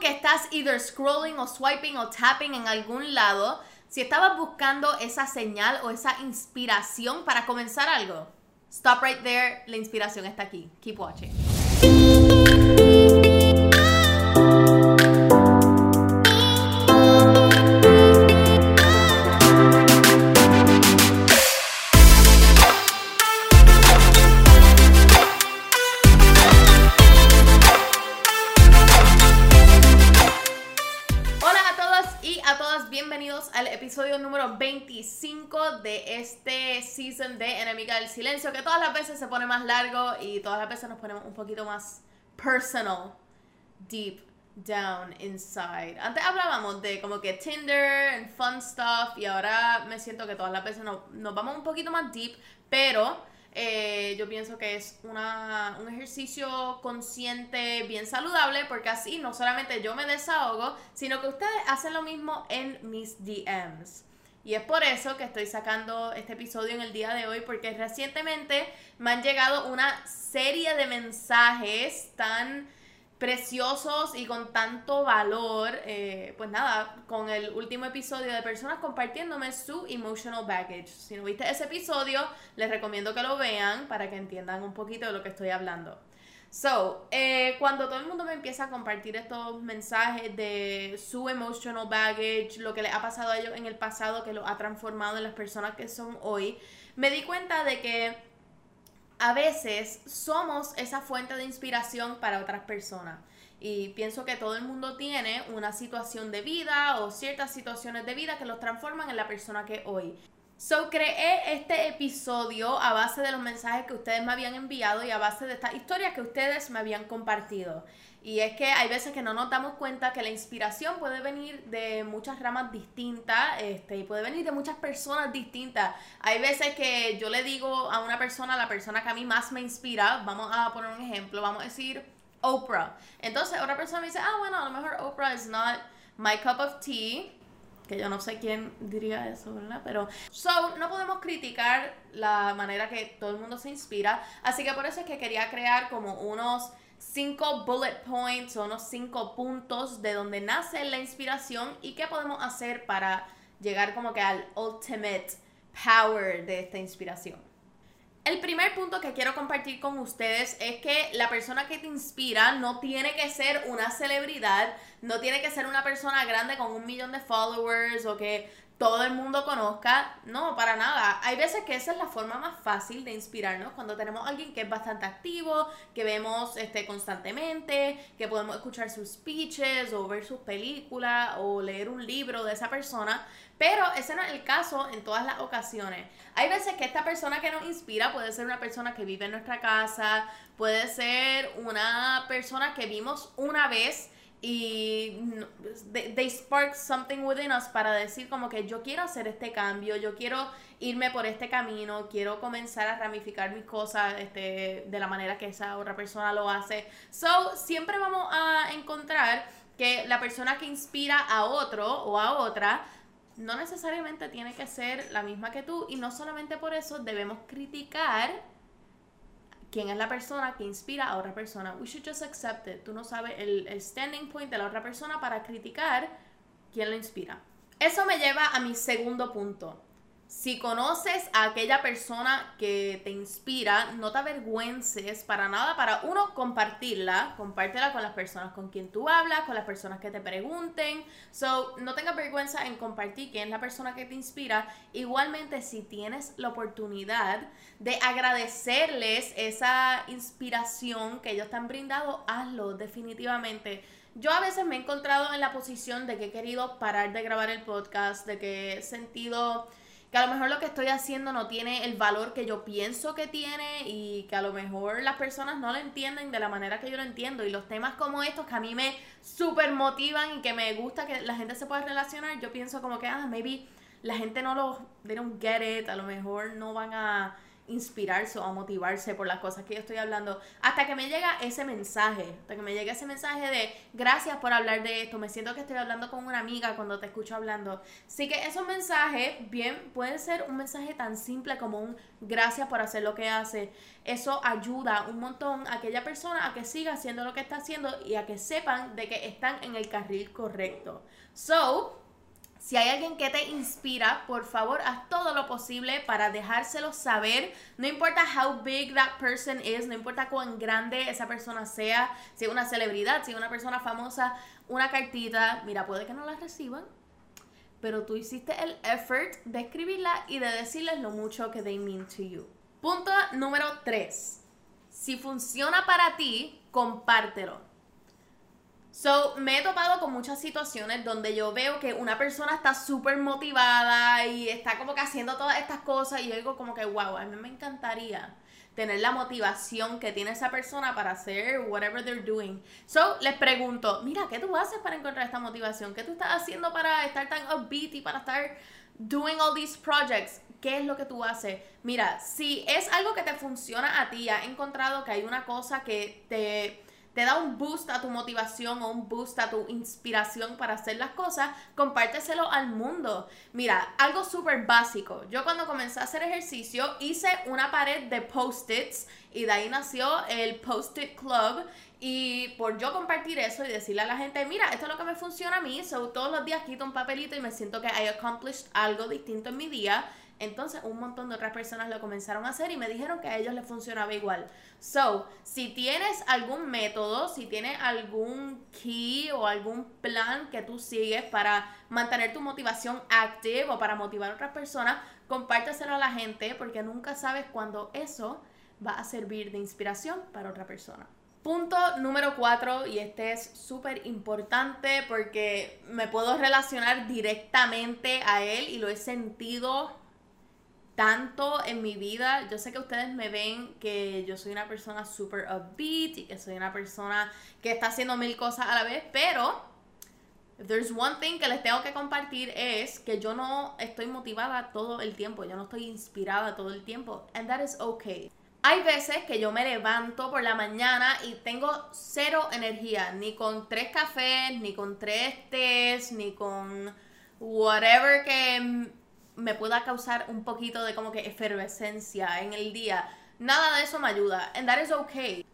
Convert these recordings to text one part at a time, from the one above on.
que estás either scrolling o swiping o tapping en algún lado, si estabas buscando esa señal o esa inspiración para comenzar algo, stop right there, la inspiración está aquí. Keep watching. Episodio número 25 de este season de Enemiga del Silencio, que todas las veces se pone más largo y todas las veces nos ponemos un poquito más personal, deep down inside. Antes hablábamos de como que Tinder and fun stuff y ahora me siento que todas las veces nos, nos vamos un poquito más deep, pero eh, yo pienso que es una, un ejercicio consciente, bien saludable, porque así no solamente yo me desahogo, sino que ustedes hacen lo mismo en mis DMs. Y es por eso que estoy sacando este episodio en el día de hoy, porque recientemente me han llegado una serie de mensajes tan preciosos y con tanto valor, eh, pues nada, con el último episodio de personas compartiéndome su emotional baggage. Si no viste ese episodio, les recomiendo que lo vean para que entiendan un poquito de lo que estoy hablando. So, eh, cuando todo el mundo me empieza a compartir estos mensajes de su emotional baggage, lo que les ha pasado a ellos en el pasado, que lo ha transformado en las personas que son hoy, me di cuenta de que a veces somos esa fuente de inspiración para otras personas. Y pienso que todo el mundo tiene una situación de vida o ciertas situaciones de vida que los transforman en la persona que hoy. So creé este episodio a base de los mensajes que ustedes me habían enviado y a base de estas historias que ustedes me habían compartido. Y es que hay veces que no nos damos cuenta que la inspiración puede venir de muchas ramas distintas este, y puede venir de muchas personas distintas. Hay veces que yo le digo a una persona, la persona que a mí más me inspira, vamos a poner un ejemplo, vamos a decir Oprah. Entonces otra persona me dice, ah, bueno, a lo mejor Oprah is not my cup of tea que yo no sé quién diría eso, ¿verdad? Pero, so, no podemos criticar la manera que todo el mundo se inspira, así que por eso es que quería crear como unos cinco bullet points o unos cinco puntos de donde nace la inspiración y qué podemos hacer para llegar como que al ultimate power de esta inspiración. El primer punto que quiero compartir con ustedes es que la persona que te inspira no tiene que ser una celebridad, no tiene que ser una persona grande con un millón de followers o que todo el mundo conozca. No, para nada. Hay veces que esa es la forma más fácil de inspirarnos cuando tenemos a alguien que es bastante activo, que vemos este, constantemente, que podemos escuchar sus speeches o ver sus películas o leer un libro de esa persona. Pero ese no es el caso en todas las ocasiones. Hay veces que esta persona que nos inspira puede ser una persona que vive en nuestra casa, puede ser una persona que vimos una vez y they, spark something within us para decir como que yo quiero hacer este cambio, yo quiero irme por este camino, quiero comenzar a ramificar mis cosas este, de la manera que esa otra persona lo hace. So, siempre vamos a encontrar que la persona que inspira a otro o a otra no necesariamente tiene que ser la misma que tú y no solamente por eso debemos criticar quién es la persona que inspira a otra persona. We should just accept it. Tú no sabes el, el standing point de la otra persona para criticar quién la inspira. Eso me lleva a mi segundo punto. Si conoces a aquella persona que te inspira, no te avergüences para nada, para uno, compartirla, compártela con las personas con quien tú hablas, con las personas que te pregunten. So, no tengas vergüenza en compartir quién es la persona que te inspira. Igualmente, si tienes la oportunidad de agradecerles esa inspiración que ellos te han brindado, hazlo definitivamente. Yo a veces me he encontrado en la posición de que he querido parar de grabar el podcast, de que he sentido que a lo mejor lo que estoy haciendo no tiene el valor que yo pienso que tiene y que a lo mejor las personas no lo entienden de la manera que yo lo entiendo. Y los temas como estos que a mí me súper motivan y que me gusta que la gente se pueda relacionar, yo pienso como que, ah, maybe la gente no lo, they don't get it, a lo mejor no van a inspirarse o motivarse por las cosas que yo estoy hablando. Hasta que me llega ese mensaje, hasta que me llega ese mensaje de gracias por hablar de esto, me siento que estoy hablando con una amiga cuando te escucho hablando. Así que esos mensajes, bien, pueden ser un mensaje tan simple como un gracias por hacer lo que hace. Eso ayuda un montón a aquella persona a que siga haciendo lo que está haciendo y a que sepan de que están en el carril correcto. So, si hay alguien que te inspira, por favor, haz todo lo posible para dejárselo saber. No importa how big that person is, no importa cuán grande esa persona sea, si es una celebridad, si es una persona famosa, una cartita, mira, puede que no la reciban, pero tú hiciste el effort de escribirla y de decirles lo mucho que they mean to you. Punto número 3. Si funciona para ti, compártelo. So, me he topado con muchas situaciones donde yo veo que una persona está súper motivada y está como que haciendo todas estas cosas y yo digo como que, wow, a mí me encantaría tener la motivación que tiene esa persona para hacer whatever they're doing. So, les pregunto, mira, ¿qué tú haces para encontrar esta motivación? ¿Qué tú estás haciendo para estar tan upbeat y para estar doing all these projects? ¿Qué es lo que tú haces? Mira, si es algo que te funciona a ti, has encontrado que hay una cosa que te te da un boost a tu motivación o un boost a tu inspiración para hacer las cosas, compárteselo al mundo. Mira, algo súper básico. Yo cuando comencé a hacer ejercicio hice una pared de post-its y de ahí nació el Post-it Club. Y por yo compartir eso y decirle a la gente, mira, esto es lo que me funciona a mí, so, todos los días quito un papelito y me siento que I accomplished algo distinto en mi día entonces un montón de otras personas lo comenzaron a hacer y me dijeron que a ellos les funcionaba igual. So, si tienes algún método, si tienes algún key o algún plan que tú sigues para mantener tu motivación activa o para motivar a otras personas, compárteselo a la gente porque nunca sabes cuándo eso va a servir de inspiración para otra persona. Punto número cuatro, y este es súper importante porque me puedo relacionar directamente a él y lo he sentido tanto en mi vida. Yo sé que ustedes me ven que yo soy una persona super upbeat y que soy una persona que está haciendo mil cosas a la vez, pero there's one thing que les tengo que compartir es que yo no estoy motivada todo el tiempo, yo no estoy inspirada todo el tiempo, and that is okay. Hay veces que yo me levanto por la mañana y tengo cero energía, ni con tres cafés, ni con tres tés, ni con whatever que me pueda causar un poquito de como que efervescencia en el día. Nada de eso me ayuda. And that is okay.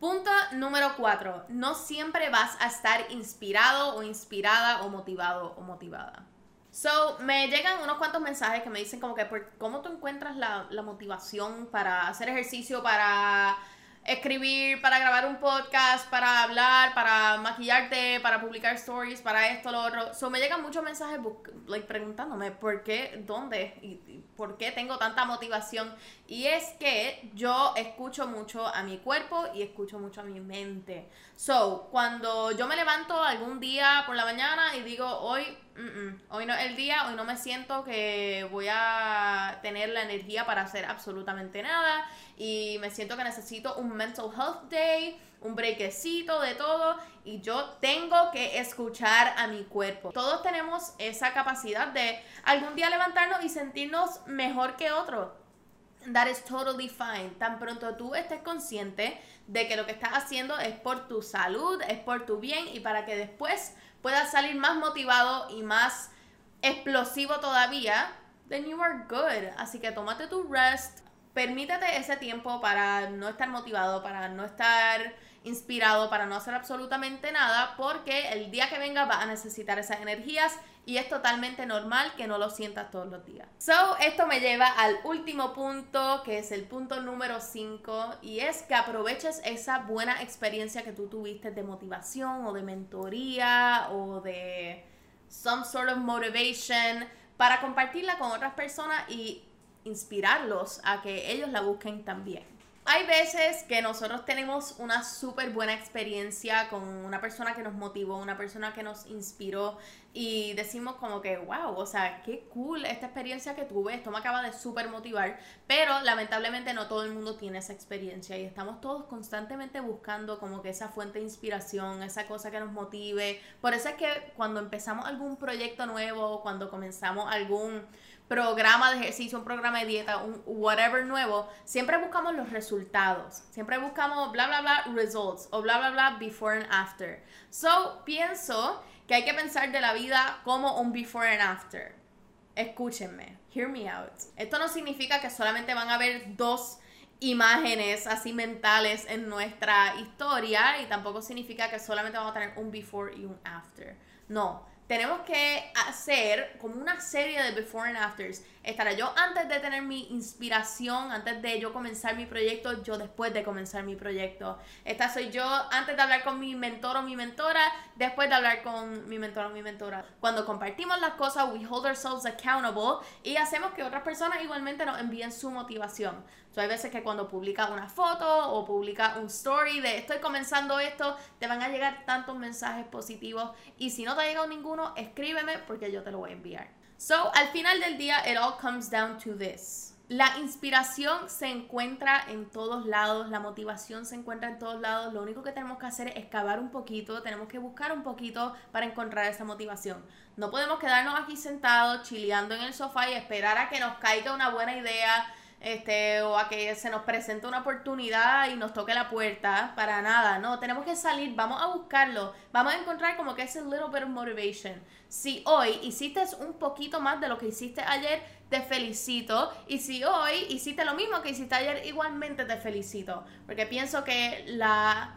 Punto número 4. No siempre vas a estar inspirado o inspirada o motivado o motivada. So, me llegan unos cuantos mensajes que me dicen como que, ¿cómo tú encuentras la, la motivación para hacer ejercicio, para escribir, para grabar un podcast, para hablar, para maquillarte, para publicar stories, para esto, lo otro. So, me llegan muchos mensajes like, preguntándome por qué, dónde y, por qué tengo tanta motivación. Y es que yo escucho mucho a mi cuerpo y escucho mucho a mi mente. So, cuando yo me levanto algún día por la mañana y digo, hoy Hoy no es el día, hoy no me siento que voy a tener la energía para hacer absolutamente nada y me siento que necesito un mental health day, un brequecito de todo y yo tengo que escuchar a mi cuerpo. Todos tenemos esa capacidad de algún día levantarnos y sentirnos mejor que otro. That is totally fine. Tan pronto tú estés consciente de que lo que estás haciendo es por tu salud, es por tu bien y para que después puedas salir más motivado y más explosivo todavía, then you are good. Así que tómate tu rest, permítete ese tiempo para no estar motivado, para no estar inspirado, para no hacer absolutamente nada, porque el día que venga va a necesitar esas energías y es totalmente normal que no lo sientas todos los días. So, esto me lleva al último punto, que es el punto número 5, y es que aproveches esa buena experiencia que tú tuviste de motivación o de mentoría o de some sort of motivation para compartirla con otras personas y inspirarlos a que ellos la busquen también. Hay veces que nosotros tenemos una súper buena experiencia con una persona que nos motivó, una persona que nos inspiró y decimos como que, wow, o sea, qué cool esta experiencia que tuve, esto me acaba de súper motivar, pero lamentablemente no todo el mundo tiene esa experiencia y estamos todos constantemente buscando como que esa fuente de inspiración, esa cosa que nos motive. Por eso es que cuando empezamos algún proyecto nuevo, cuando comenzamos algún programa de ejercicio, un programa de dieta, un whatever nuevo, siempre buscamos los resultados. Siempre buscamos bla bla bla results o bla bla bla before and after. So, pienso que hay que pensar de la vida como un before and after. Escúchenme, hear me out. Esto no significa que solamente van a haber dos imágenes así mentales en nuestra historia y tampoco significa que solamente vamos a tener un before y un after. No, tenemos que hacer como una serie de before and afters. Estará yo antes de tener mi inspiración, antes de yo comenzar mi proyecto, yo después de comenzar mi proyecto. Esta soy yo antes de hablar con mi mentor o mi mentora, después de hablar con mi mentor o mi mentora. Cuando compartimos las cosas, we hold ourselves accountable y hacemos que otras personas igualmente nos envíen su motivación. So, hay veces que cuando publicas una foto o publicas un story de estoy comenzando esto, te van a llegar tantos mensajes positivos y si no te ha llegado ninguno, escríbeme porque yo te lo voy a enviar. So, al final del día, it all comes down to this. La inspiración se encuentra en todos lados, la motivación se encuentra en todos lados. Lo único que tenemos que hacer es excavar un poquito, tenemos que buscar un poquito para encontrar esa motivación. No podemos quedarnos aquí sentados, chileando en el sofá y esperar a que nos caiga una buena idea este, o a que se nos presente una oportunidad y nos toque la puerta, para nada, no, tenemos que salir, vamos a buscarlo, vamos a encontrar como que ese little bit of motivation. Si hoy hiciste un poquito más de lo que hiciste ayer, te felicito, y si hoy hiciste lo mismo que hiciste ayer, igualmente te felicito, porque pienso que la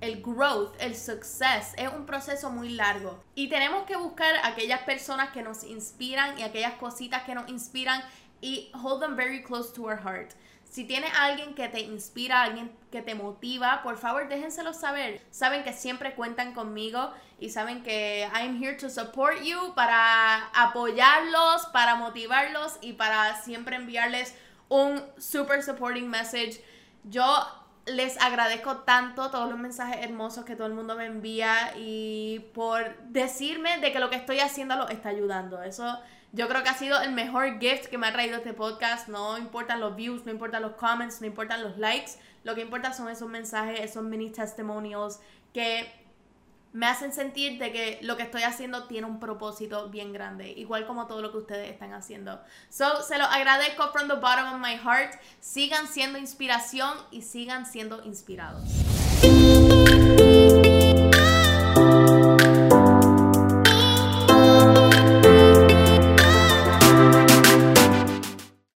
el growth, el success es un proceso muy largo y tenemos que buscar aquellas personas que nos inspiran y aquellas cositas que nos inspiran y hold them very close to our heart. Si tiene alguien que te inspira, alguien que te motiva, por favor déjenselo saber. Saben que siempre cuentan conmigo y saben que I'm here to support you para apoyarlos, para motivarlos y para siempre enviarles un super supporting message. Yo les agradezco tanto todos los mensajes hermosos que todo el mundo me envía y por decirme de que lo que estoy haciendo lo está ayudando. Eso yo creo que ha sido el mejor gift que me ha traído este podcast. No importan los views, no importan los comments, no importan los likes. Lo que importa son esos mensajes, esos mini testimonials que me hacen sentir de que lo que estoy haciendo tiene un propósito bien grande, igual como todo lo que ustedes están haciendo. So, se lo agradezco from the bottom of my heart. Sigan siendo inspiración y sigan siendo inspirados.